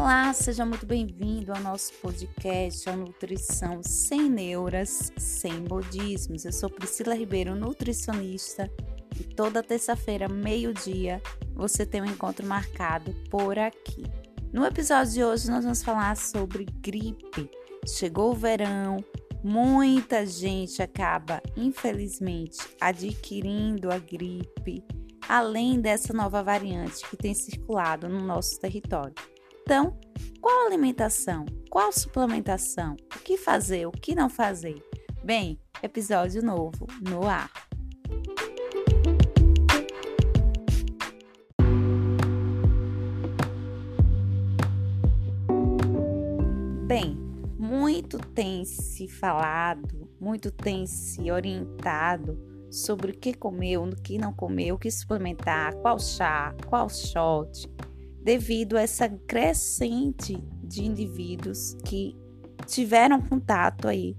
Olá, seja muito bem-vindo ao nosso podcast, a Nutrição Sem Neuras, Sem Modismos. Eu sou Priscila Ribeiro, nutricionista, e toda terça-feira, meio-dia, você tem um encontro marcado por aqui. No episódio de hoje, nós vamos falar sobre gripe. Chegou o verão, muita gente acaba, infelizmente, adquirindo a gripe, além dessa nova variante que tem circulado no nosso território. Então, qual alimentação? Qual suplementação? O que fazer? O que não fazer? Bem, episódio novo no ar. Bem, muito tem se falado, muito tem se orientado sobre o que comer, o que não comer, o que suplementar, qual chá, qual shot devido a essa crescente de indivíduos que tiveram contato aí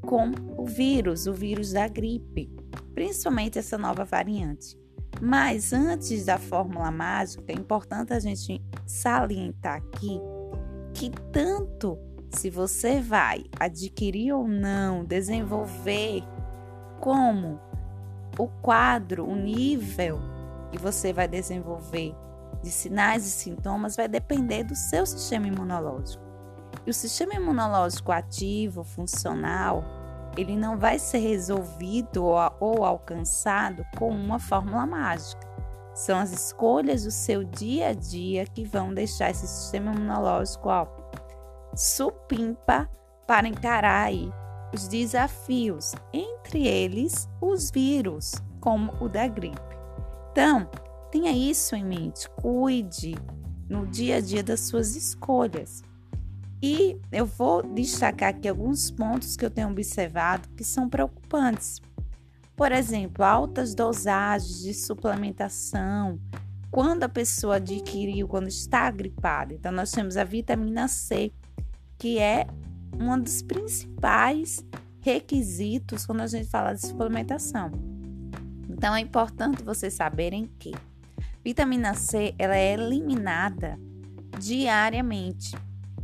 com o vírus, o vírus da gripe, principalmente essa nova variante. Mas antes da fórmula mágica, é importante a gente salientar aqui que tanto se você vai adquirir ou não, desenvolver como o quadro, o nível que você vai desenvolver de sinais e sintomas vai depender do seu sistema imunológico. E o sistema imunológico ativo, funcional, ele não vai ser resolvido ou, alcançado com uma fórmula mágica. São as escolhas do seu dia a dia que vão deixar esse sistema imunológico ó, supimpa para encarar aí os desafios, entre eles os vírus, como o da gripe. Então, Tenha isso em mente, cuide no dia a dia das suas escolhas. E eu vou destacar aqui alguns pontos que eu tenho observado que são preocupantes. Por exemplo, altas dosagens de suplementação. Quando a pessoa adquiriu, quando está gripada. Então, nós temos a vitamina C, que é um dos principais requisitos quando a gente fala de suplementação. Então, é importante vocês saberem que Vitamina C ela é eliminada diariamente.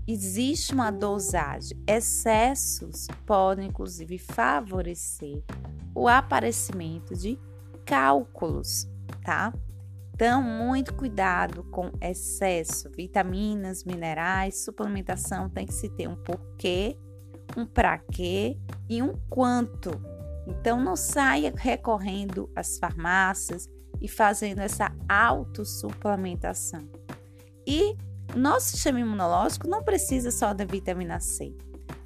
Existe uma dosagem. Excessos podem, inclusive, favorecer o aparecimento de cálculos, tá? Então, muito cuidado com excesso. Vitaminas, minerais, suplementação tem que se ter um porquê, um para quê e um quanto. Então, não saia recorrendo às farmácias e fazendo essa autossuplementação. E nosso sistema imunológico não precisa só da vitamina C.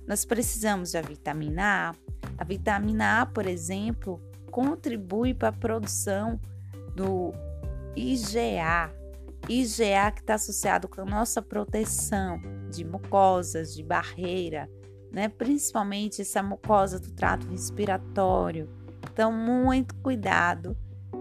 Nós precisamos da vitamina A. A vitamina A, por exemplo, contribui para a produção do IgA. IgA que está associado com a nossa proteção de mucosas, de barreira, né? principalmente essa mucosa do trato respiratório. Então, muito cuidado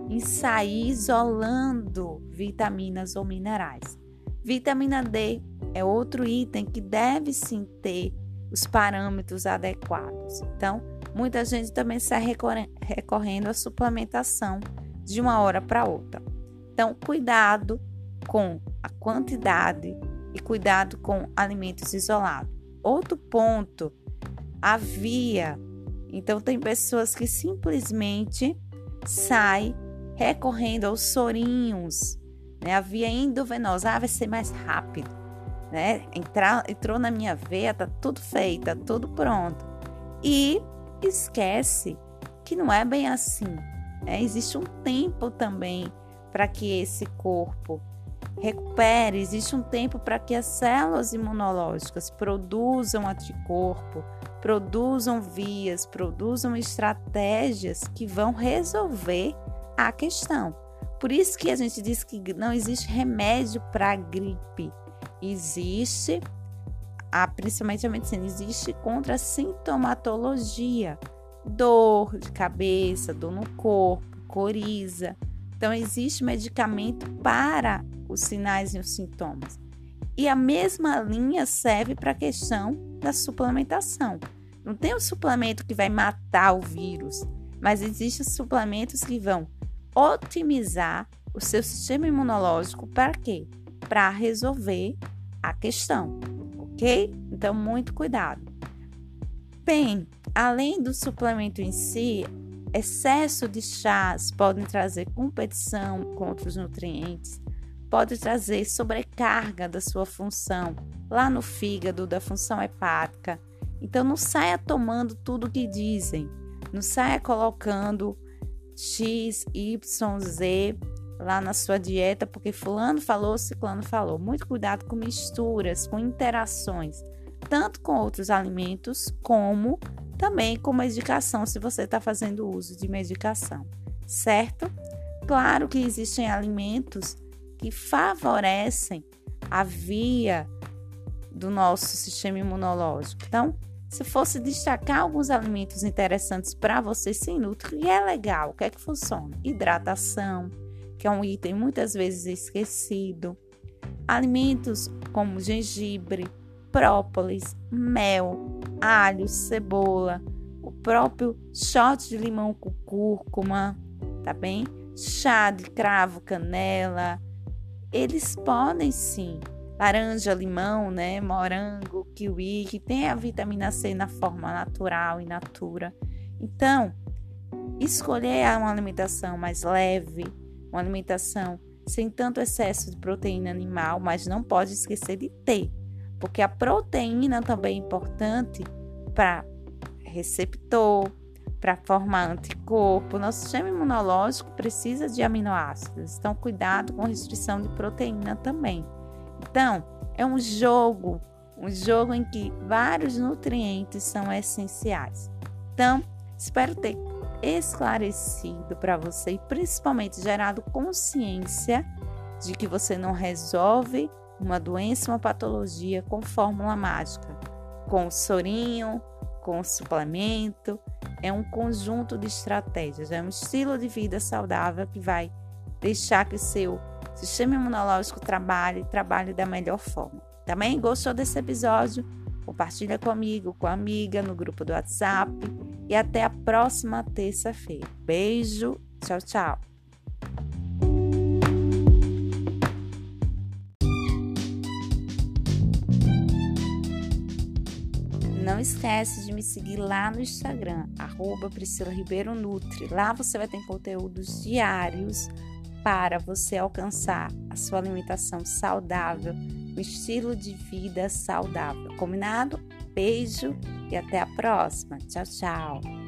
em sair isolando vitaminas ou minerais. Vitamina D é outro item que deve sim ter os parâmetros adequados. Então, muita gente também sai recorrendo à suplementação de uma hora para outra. Então, cuidado com a quantidade e cuidado com alimentos isolados. Outro ponto, a via. Então, tem pessoas que simplesmente saem recorrendo aos sorinhos, né? A via endovenosa, ah, vai ser mais rápido, né? Entrar, entrou na minha veia, tá tudo feito, tá tudo pronto. E esquece que não é bem assim. Né? Existe um tempo também para que esse corpo recupere, existe um tempo para que as células imunológicas produzam anticorpo, produzam vias, produzam estratégias que vão resolver a questão. Por isso que a gente diz que não existe remédio para gripe. Existe, a, principalmente a medicina, existe contra a sintomatologia, dor de cabeça, dor no corpo, coriza. Então, existe medicamento para os sinais e os sintomas. E a mesma linha serve para a questão da suplementação. Não tem um suplemento que vai matar o vírus, mas existem suplementos que vão otimizar o seu sistema imunológico para quê? Para resolver a questão, ok? Então, muito cuidado. Bem, além do suplemento em si, excesso de chás podem trazer competição com outros nutrientes, pode trazer sobrecarga da sua função lá no fígado, da função hepática. Então, não saia tomando tudo que dizem, não saia colocando X, Y, Z lá na sua dieta, porque fulano falou, ciclano falou. Muito cuidado com misturas, com interações, tanto com outros alimentos, como também com medicação, se você está fazendo uso de medicação, certo? Claro que existem alimentos que favorecem a via do nosso sistema imunológico. Então, se fosse destacar alguns alimentos interessantes para você se nutrir, é legal. O que é que funciona? Hidratação, que é um item muitas vezes esquecido. Alimentos como gengibre, própolis, mel, alho, cebola, o próprio shot de limão com cúrcuma, tá bem? Chá de cravo, canela. Eles podem sim. Laranja, limão, né? Morango, kiwi, que tem a vitamina C na forma natural e natura. Então, escolher uma alimentação mais leve, uma alimentação sem tanto excesso de proteína animal, mas não pode esquecer de ter, porque a proteína também é importante para receptor, para formar anticorpo. Nosso sistema imunológico precisa de aminoácidos, então cuidado com restrição de proteína também. Então, é um jogo, um jogo em que vários nutrientes são essenciais. Então, espero ter esclarecido para você e principalmente gerado consciência de que você não resolve uma doença, uma patologia com fórmula mágica, com sorinho, com suplemento. É um conjunto de estratégias, é um estilo de vida saudável que vai deixar que seu sistema imunológico trabalhe, trabalhe da melhor forma. Também gostou desse episódio? Compartilha comigo, com a amiga no grupo do WhatsApp e até a próxima terça-feira. Beijo, tchau, tchau. Não esquece de me seguir lá no Instagram, arroba Priscila Ribeiro Nutri. Lá você vai ter conteúdos diários para você alcançar a sua alimentação saudável, um estilo de vida saudável. Combinado? Beijo e até a próxima. Tchau, tchau.